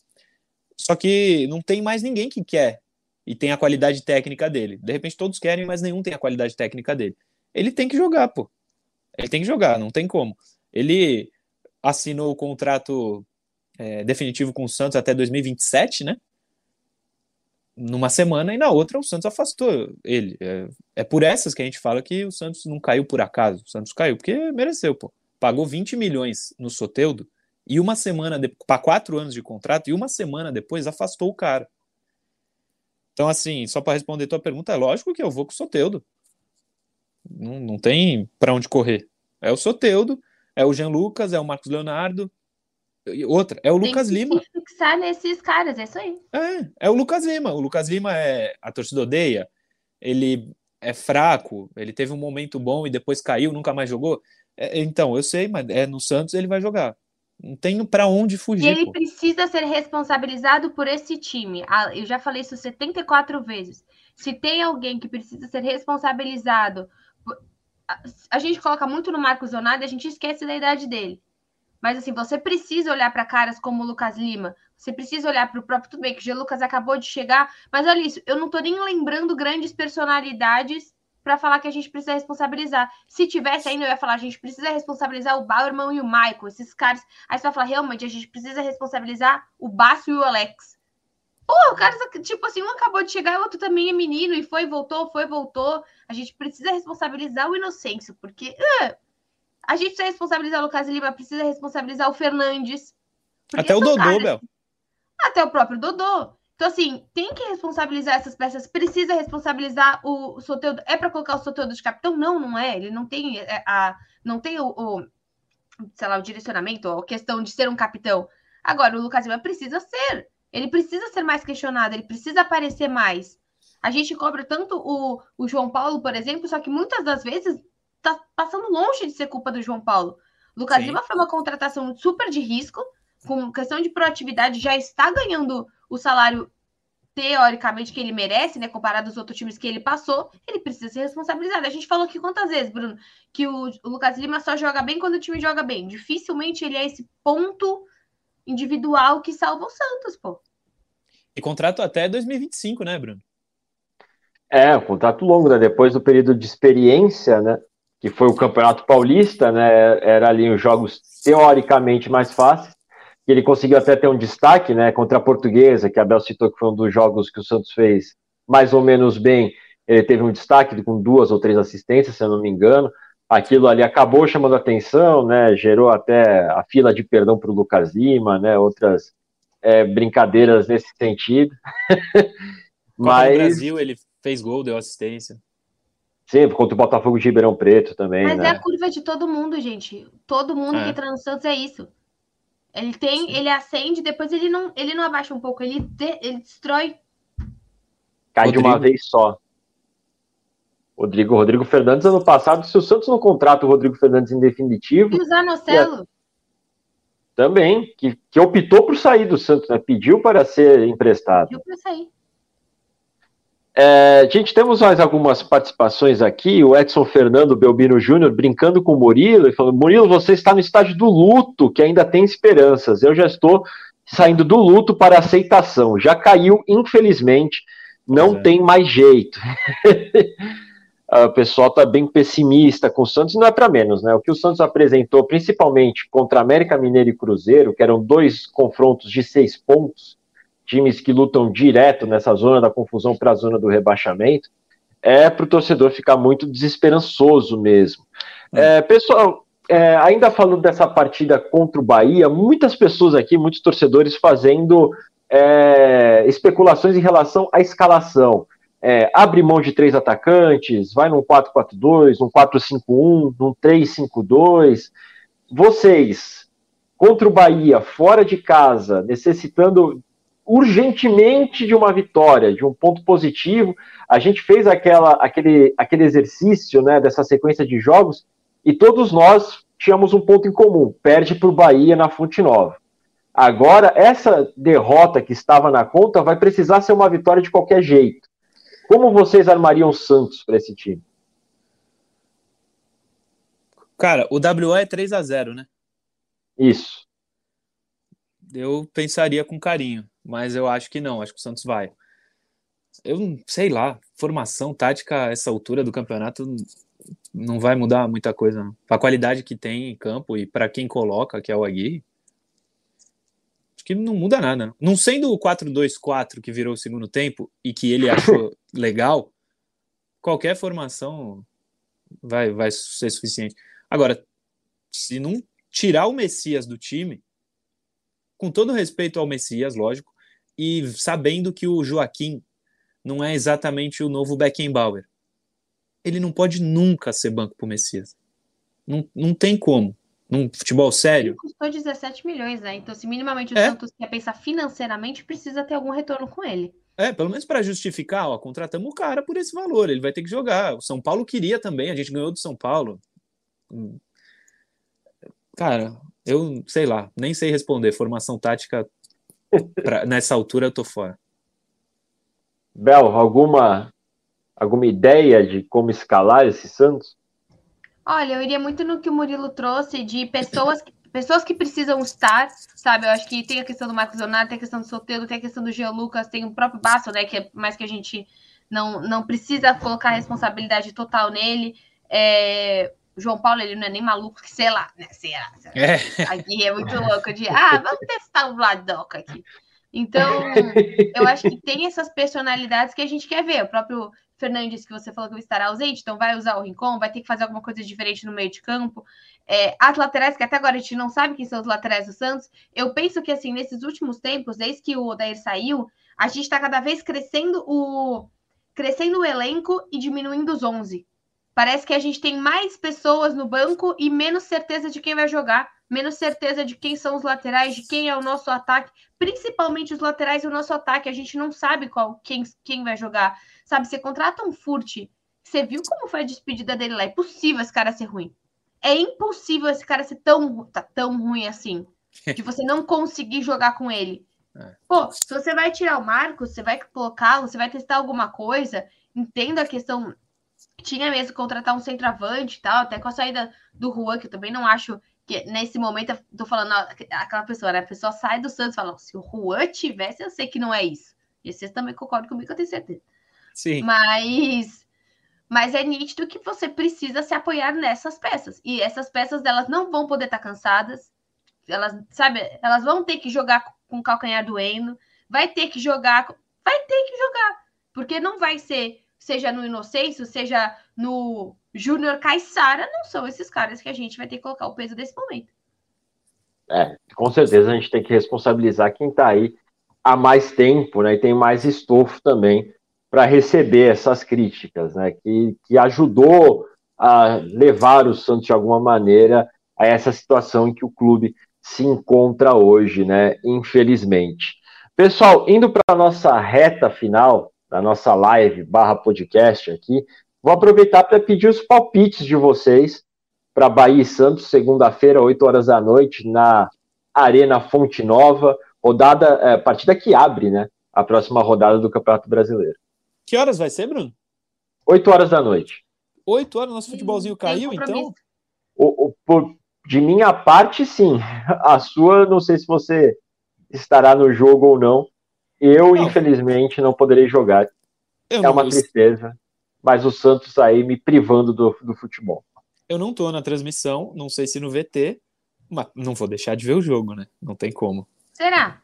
Só que não tem mais ninguém que quer e tem a qualidade técnica dele. De repente todos querem, mas nenhum tem a qualidade técnica dele. Ele tem que jogar, pô. Ele tem que jogar, não tem como. Ele assinou o contrato é, definitivo com o Santos até 2027, né? Numa semana e na outra o Santos afastou ele. É, é, por essas que a gente fala que o Santos não caiu por acaso. O Santos caiu porque mereceu, pô. Pagou 20 milhões no Soteudo e uma semana para quatro anos de contrato e uma semana depois afastou o cara. Então, assim, só para responder tua pergunta, é lógico que eu vou com o Soteudo. Não, não tem para onde correr. É o Soteudo é o Jean Lucas, é o Marcos Leonardo. Outra, é o Tem Lucas que Lima. Se fixar nesses caras, é isso aí. É, é o Lucas Lima. O Lucas Lima é. A torcida odeia. Ele é fraco, ele teve um momento bom e depois caiu, nunca mais jogou. É, então, eu sei, mas é no Santos ele vai jogar. Não tem para onde fugir. E ele pô. precisa ser responsabilizado por esse time. Ah, eu já falei isso 74 vezes. Se tem alguém que precisa ser responsabilizado a gente coloca muito no Marcos e a gente esquece da idade dele. Mas assim, você precisa olhar para caras como o Lucas Lima, você precisa olhar para o próprio tudo bem que o G. Lucas acabou de chegar, mas olha isso, eu não tô nem lembrando grandes personalidades para falar que a gente precisa responsabilizar. Se tivesse ainda, eu ia falar, a gente precisa responsabilizar o Bauerman e o Michael, esses caras. Aí você vai falar, realmente, a gente precisa responsabilizar o Basso e o Alex. Pô, o cara, tipo assim, um acabou de chegar, o outro também é menino, e foi, voltou, foi, voltou. A gente precisa responsabilizar o Inocêncio, porque uh, a gente precisa responsabilizar o Lucas Lima, precisa responsabilizar o Fernandes. Até o Dodô, caras... Bel. Até o próprio Dodô. Então, assim, tem que responsabilizar essas peças, precisa responsabilizar o, o Soteldo. É para colocar o Soteldo de capitão? Não, não é. Ele não tem é, a, não tem o, o sei lá, o direcionamento, a questão de ser um capitão. Agora, o Lucas Lima precisa ser. Ele precisa ser mais questionado, ele precisa aparecer mais. A gente cobra tanto o, o João Paulo, por exemplo, só que muitas das vezes tá passando longe de ser culpa do João Paulo. Lucas Sim. Lima foi uma contratação super de risco, com questão de proatividade, já está ganhando o salário teoricamente que ele merece, né? Comparado aos outros times que ele passou, ele precisa ser responsabilizado. A gente falou aqui quantas vezes, Bruno, que o, o Lucas Lima só joga bem quando o time joga bem. Dificilmente ele é esse ponto individual que salva o Santos, pô. E contrato até 2025, né, Bruno? É, um contrato longo, né? Depois do período de experiência, né? Que foi o Campeonato Paulista, né? Era ali os jogos teoricamente mais fáceis. E ele conseguiu até ter um destaque, né? Contra a Portuguesa, que a Bel citou que foi um dos jogos que o Santos fez mais ou menos bem. Ele teve um destaque com duas ou três assistências, se eu não me engano aquilo ali acabou chamando atenção, né? Gerou até a fila de perdão para o Lucas Lima, né? Outras é, brincadeiras nesse sentido. Mas no Brasil ele fez gol, deu assistência. Sim, contra o Botafogo de Ribeirão Preto também. Mas né? é a curva de todo mundo, gente. Todo mundo é. que entra no Santos é isso. Ele tem, ele acende, depois ele não, ele não abaixa um pouco, ele, de, ele destrói. Cai Rodrigo. de uma vez só. Rodrigo, Rodrigo Fernandes, ano passado, se o Santos não contrata o Rodrigo Fernandes em definitivo. E o Zanocelo. Também, que, que optou por sair do Santos, né? Pediu para ser emprestado. Pediu para sair. É, gente, temos mais algumas participações aqui. O Edson Fernando Belbino Júnior brincando com o Murilo e falando: Murilo, você está no estágio do luto, que ainda tem esperanças. Eu já estou saindo do luto para aceitação. Já caiu, infelizmente, não é. tem mais jeito. o pessoal está bem pessimista com o Santos, e não é para menos, né? O que o Santos apresentou, principalmente contra América Mineiro e Cruzeiro, que eram dois confrontos de seis pontos times que lutam direto nessa zona da confusão para a zona do rebaixamento, é para o torcedor ficar muito desesperançoso mesmo. Hum. É, pessoal, é, ainda falando dessa partida contra o Bahia, muitas pessoas aqui, muitos torcedores fazendo é, especulações em relação à escalação. É, abre mão de três atacantes, vai num 4-4-2, num 4-5-1, num 3-5-2. Vocês, contra o Bahia, fora de casa, necessitando urgentemente de uma vitória, de um ponto positivo. A gente fez aquela, aquele, aquele exercício né, dessa sequência de jogos e todos nós tínhamos um ponto em comum: perde para o Bahia na Fonte Nova. Agora, essa derrota que estava na conta vai precisar ser uma vitória de qualquer jeito. Como vocês armariam Santos para esse time? Cara, o WO é 3 a 0 né? Isso. Eu pensaria com carinho mas eu acho que não, acho que o Santos vai. Eu sei lá, formação tática a essa altura do campeonato não vai mudar muita coisa. Para a qualidade que tem em campo e para quem coloca, que é o Aguirre, acho que não muda nada. Não sendo o 4-2-4 que virou o segundo tempo e que ele achou legal, qualquer formação vai, vai ser suficiente. Agora, se não tirar o Messias do time, com todo respeito ao Messias, lógico, e sabendo que o Joaquim não é exatamente o novo Beckenbauer. Ele não pode nunca ser banco pro Messias. Não, não tem como. Num futebol sério. Ele custou 17 milhões, né? Então, se minimamente o é. Santos quer pensar financeiramente, precisa ter algum retorno com ele. É, pelo menos para justificar, ó, contratamos o cara por esse valor, ele vai ter que jogar. O São Paulo queria também, a gente ganhou do São Paulo. Cara, eu sei lá, nem sei responder. Formação tática Pra, nessa altura eu tô fora. Bel, alguma, alguma ideia de como escalar esse Santos? Olha, eu iria muito no que o Murilo trouxe de pessoas, pessoas que precisam estar, sabe? Eu acho que tem a questão do Marcos Leonardo, tem a questão do Soteldo, tem a questão do Jean Lucas, tem o próprio Basso, né? Que é mais que a gente não, não precisa colocar a responsabilidade total nele. É, o João Paulo, ele não é nem maluco, que sei lá, né? Sei lá. Sei lá. É. Aqui é muito louco de, ah, vamos testar o Vladoca aqui. Então, eu acho que tem essas personalidades que a gente quer ver. O próprio Fernandes, que você falou que estará ausente, então vai usar o Rincon, vai ter que fazer alguma coisa diferente no meio de campo. É, as laterais, que até agora a gente não sabe quem são os laterais do Santos, eu penso que, assim, nesses últimos tempos, desde que o Odair saiu, a gente está cada vez crescendo o, crescendo o elenco e diminuindo os 11. Parece que a gente tem mais pessoas no banco e menos certeza de quem vai jogar, menos certeza de quem são os laterais, de quem é o nosso ataque, principalmente os laterais e o nosso ataque. A gente não sabe qual quem, quem vai jogar. Sabe, você contrata um Furt, você viu como foi a despedida dele lá? É impossível esse cara ser ruim. É impossível esse cara ser tão, tá tão ruim assim. De você não conseguir jogar com ele. É. Pô, se você vai tirar o Marcos, você vai colocá-lo, você vai testar alguma coisa, entenda a questão tinha mesmo contratar um centroavante e tal, até com a saída do Juan, que eu também não acho que nesse momento eu tô falando aquela pessoa, né? A pessoa sai do Santos e fala: se o Juan tivesse, eu sei que não é isso. E vocês também concordam comigo, eu tenho certeza. Sim. Mas, mas é nítido que você precisa se apoiar nessas peças. E essas peças elas não vão poder estar cansadas. Elas, sabe, elas vão ter que jogar com o calcanhar doendo, vai ter que jogar, vai ter que jogar, porque não vai ser seja no Inocêncio, seja no Júnior Caissara, não são esses caras que a gente vai ter que colocar o peso desse momento. É, com certeza a gente tem que responsabilizar quem está aí há mais tempo, né? E tem mais estofo também para receber essas críticas, né? Que, que ajudou a levar o Santos de alguma maneira a essa situação em que o clube se encontra hoje, né? Infelizmente. Pessoal, indo para a nossa reta final da nossa live barra podcast aqui, vou aproveitar para pedir os palpites de vocês para Bahia e Santos, segunda-feira, 8 horas da noite, na Arena Fonte Nova, rodada, é, partida que abre, né? A próxima rodada do Campeonato Brasileiro. Que horas vai ser, Bruno? 8 horas da noite. 8 horas, nosso futebolzinho caiu, então? O, o, por, de minha parte, sim. A sua, não sei se você estará no jogo ou não. Eu, não. infelizmente, não poderei jogar. Eu é uma tristeza. Mas o Santos aí me privando do, do futebol. Eu não tô na transmissão, não sei se no VT, mas não vou deixar de ver o jogo, né? Não tem como. Será?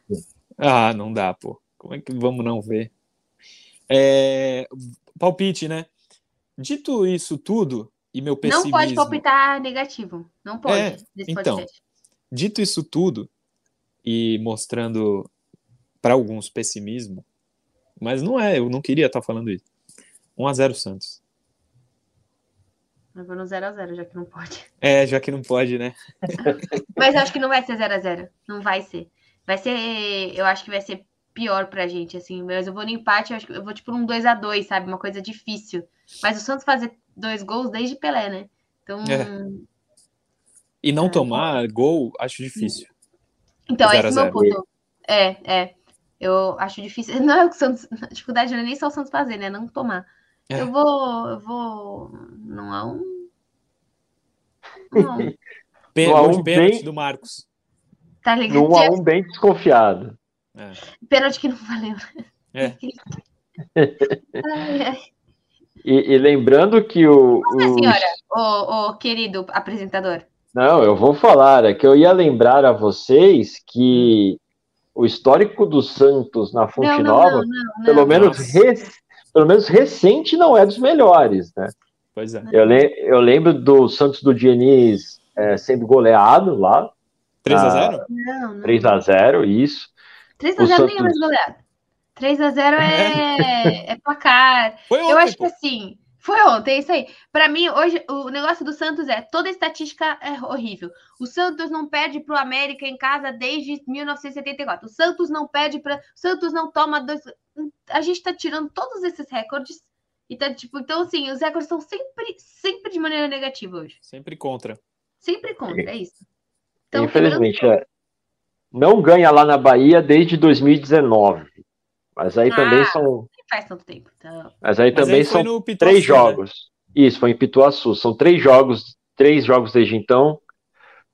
Ah, não dá, pô. Como é que vamos não ver? É... Palpite, né? Dito isso tudo, e meu pessimismo... Não pode palpitar negativo. Não pode. É, então, dito isso tudo, e mostrando para alguns pessimismo, mas não é, eu não queria estar tá falando isso. 1x0 Santos. Eu vou no 0x0, já que não pode. É, já que não pode, né? mas acho que não vai ser 0x0. Não vai ser. Vai ser. Eu acho que vai ser pior pra gente, assim. Mas eu vou no empate, eu, acho que eu vou tipo num 2x2, sabe? Uma coisa difícil. Mas o Santos fazer dois gols desde Pelé, né? Então. É. E não é. tomar gol, acho difícil. Então, esse é o meu ponto. É, é. Eu acho difícil. Não é o Santos. A dificuldade não é nem só o Santos fazer, né? Não tomar. É. Eu vou. Eu vou. Não é um. Não. Pen, um pênalti bem... do Marcos. Tá ligado? Num a um bem desconfiado. É. Pênalti que não valeu. É. ai, ai. E, e, lembrando que o. Nossa os... senhora, o, o, querido apresentador. Não, eu vou falar, é que eu ia lembrar a vocês que o histórico do Santos na Fonte não, Nova, não, não, pelo, menos pelo menos recente, não é dos melhores, né? Pois é. Eu, le eu lembro do Santos do Diniz é, sendo goleado lá. 3x0? Ah, não, 3x0, isso. 3x0 Santos... nem é mais goleado. 3x0 é, é placar. Foi ontem, eu acho que assim. Foi ontem, é isso aí. Para mim, hoje, o negócio do Santos é toda estatística é horrível. O Santos não perde para o América em casa desde 1974. O Santos não perde para. O Santos não toma dois. A gente está tirando todos esses recordes. E tá, tipo, então, assim, os recordes são sempre, sempre de maneira negativa hoje. Sempre contra. Sempre contra, é isso. Então, Infelizmente, é. Não ganha lá na Bahia desde 2019. Mas aí ah, também são. Faz tanto tempo. Então... Mas aí Mas também aí são três né? jogos. Né? Isso, foi em Pituaçu. São três jogos, três jogos desde então.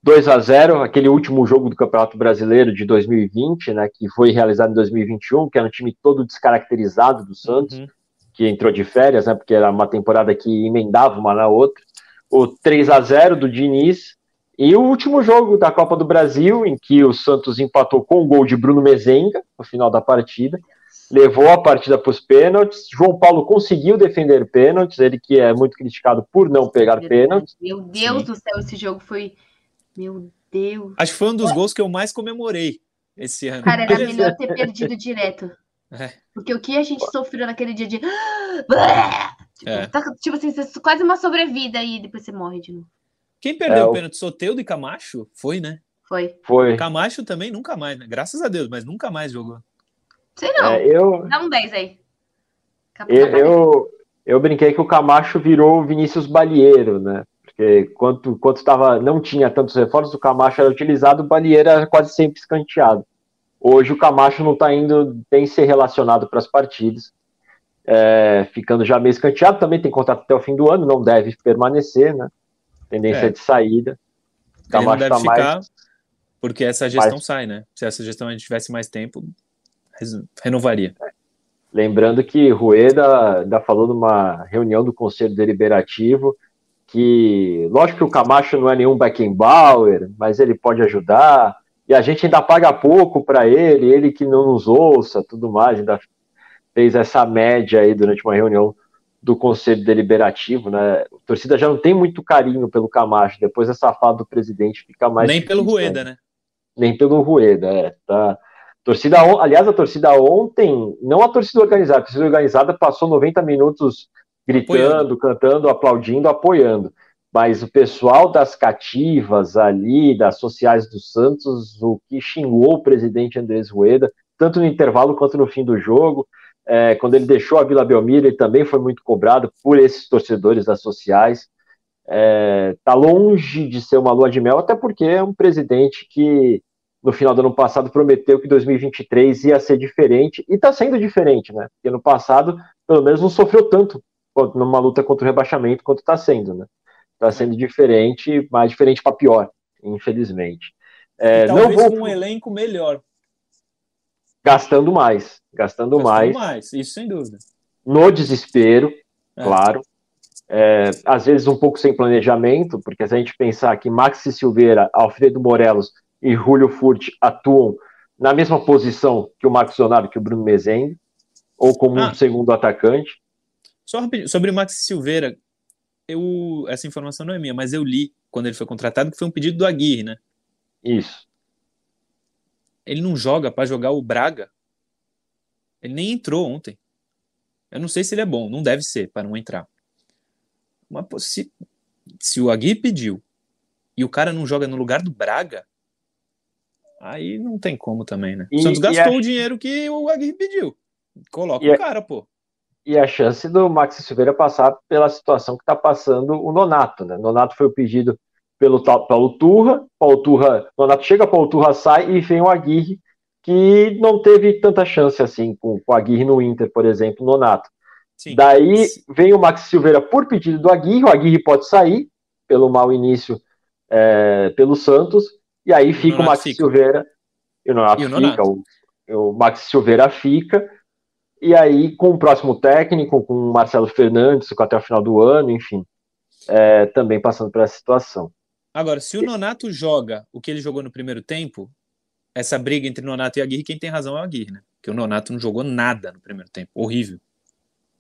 2 a 0 aquele último jogo do Campeonato Brasileiro de 2020, né, que foi realizado em 2021, que era um time todo descaracterizado do Santos, uhum. que entrou de férias, né, porque era uma temporada que emendava uma na outra. O 3 a 0 do Diniz, e o último jogo da Copa do Brasil, em que o Santos empatou com o gol de Bruno Mezenga no final da partida, levou a partida para os pênaltis. João Paulo conseguiu defender pênaltis, ele que é muito criticado por não pegar pênaltis. Meu Deus Sim. do céu, esse jogo foi. Meu Deus. Acho que foi um dos gols que eu mais comemorei esse ano. Cara, era melhor ter perdido direto. É. Porque o que a gente sofreu naquele dia de. Tipo, é. tá, tipo assim, quase uma sobrevida e depois você morre de novo. Quem perdeu é, o pênalti? Soteudo e Camacho? Foi, né? Foi. Foi. Camacho também nunca mais, né? Graças a Deus, mas nunca mais jogou. Sei não. É, eu... Dá um 10 aí. Eu, eu, eu, brinquei que o Camacho virou o Vinícius Balieiro, né? Porque quando, quando tava, não tinha tantos reforços, o Camacho era utilizado, o Balieiro era quase sempre escanteado. Hoje o Camacho não está indo, tem ser relacionado para as partidas. É, ficando já meio escanteado, também tem contrato até o fim do ano, não deve permanecer, né? tendência é. de saída. Ele não deve tá ficar, mais... porque essa gestão mais... sai, né? Se essa gestão a gente tivesse mais tempo, renovaria. Lembrando que Rueda ainda falou numa reunião do Conselho Deliberativo que, lógico que o Camacho não é nenhum Beckenbauer, mas ele pode ajudar, e a gente ainda paga pouco para ele, ele que não nos ouça, tudo mais, ainda fez essa média aí durante uma reunião do Conselho Deliberativo, né? A torcida já não tem muito carinho pelo Camacho, depois dessa fala do presidente fica mais. Nem difícil, pelo Rueda, né? Nem pelo Rueda, é. Tá. Torcida, aliás, a torcida ontem, não a torcida organizada, a torcida organizada passou 90 minutos gritando, apoiando. cantando, aplaudindo, apoiando. mas o pessoal das cativas ali, das sociais do Santos, o que xingou o presidente Andrés Rueda, tanto no intervalo quanto no fim do jogo, é, quando ele deixou a Vila Belmiro, ele também foi muito cobrado por esses torcedores das sociais. É, tá longe de ser uma lua de mel, até porque é um presidente que no final do ano passado prometeu que 2023 ia ser diferente e está sendo diferente, né? Porque no passado, pelo menos, não sofreu tanto numa luta contra o rebaixamento quanto está sendo, né? Está sendo diferente, mas diferente para pior, infelizmente. É, talvez não vou... com um elenco melhor. Gastando mais, gastando, gastando mais. mais, isso sem dúvida. No desespero, é. claro. É, às vezes um pouco sem planejamento, porque se a gente pensar que Maxi Silveira, Alfredo Morelos e Julio Furt atuam na mesma posição que o Marcos Leonardo, que o Bruno Mezengue, ou como ah, um segundo atacante. Só sobre o Maxi Silveira, eu, essa informação não é minha, mas eu li quando ele foi contratado que foi um pedido do Aguirre, né? Isso. Ele não joga para jogar o Braga. Ele nem entrou ontem. Eu não sei se ele é bom, não deve ser para não entrar. Mas se, se o Aguirre pediu e o cara não joga no lugar do Braga, aí não tem como também, né? E, o Santos gastou a... o dinheiro que o Aguirre pediu. Coloca e o cara, pô e a chance do Maxi Silveira passar pela situação que está passando o Nonato. Né? Nonato foi o pedido pelo Paulo Turra, Paulo Turra, Nonato chega, Paulo Turra sai e vem o Aguirre, que não teve tanta chance assim com, com o Aguirre no Inter, por exemplo, Nonato. Sim. Daí vem o Maxi Silveira por pedido do Aguirre, o Aguirre pode sair pelo mau início é, pelo Santos, e aí fica o, o Maxi fica. Silveira, e o Nonato, e o Nonato. fica, o, o Maxi Silveira fica, e aí, com o próximo técnico, com o Marcelo Fernandes, até o final do ano, enfim, é, também passando por essa situação. Agora, se o Nonato joga o que ele jogou no primeiro tempo, essa briga entre Nonato e Aguirre, quem tem razão é o Aguirre, né? Porque o Nonato não jogou nada no primeiro tempo. Horrível.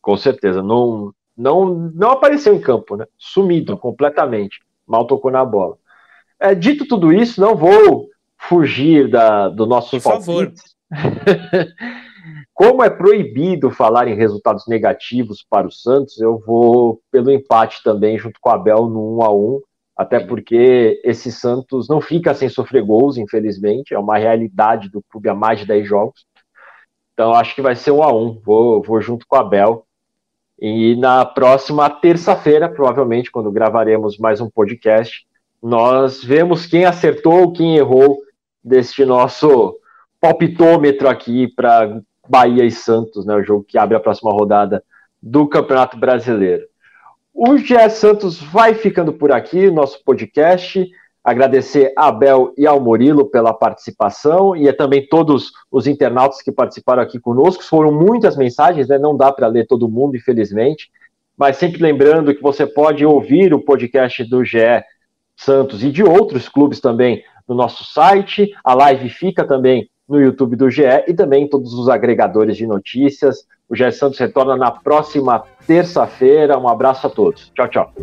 Com certeza. Não, não, não apareceu em campo, né? Sumido completamente. Mal tocou na bola. É, dito tudo isso, não vou fugir da, do nosso Por favor. Como é proibido falar em resultados negativos para o Santos, eu vou pelo empate também, junto com o Abel, no 1 a 1 até porque esse Santos não fica sem sofrer gols, infelizmente, é uma realidade do clube há mais de 10 jogos. Então acho que vai ser 1 a 1 vou, vou junto com o Abel. E na próxima terça-feira, provavelmente, quando gravaremos mais um podcast, nós vemos quem acertou, quem errou deste nosso palpitômetro aqui para Bahia e Santos, né, o jogo que abre a próxima rodada do Campeonato Brasileiro. O GE Santos vai ficando por aqui, nosso podcast. Agradecer a Abel e ao Murilo pela participação e a também todos os internautas que participaram aqui conosco. Foram muitas mensagens, né? não dá para ler todo mundo, infelizmente, mas sempre lembrando que você pode ouvir o podcast do GE Santos e de outros clubes também no nosso site. A live fica também no YouTube do GE e também em todos os agregadores de notícias. O GE Santos retorna na próxima terça-feira. Um abraço a todos. Tchau, tchau.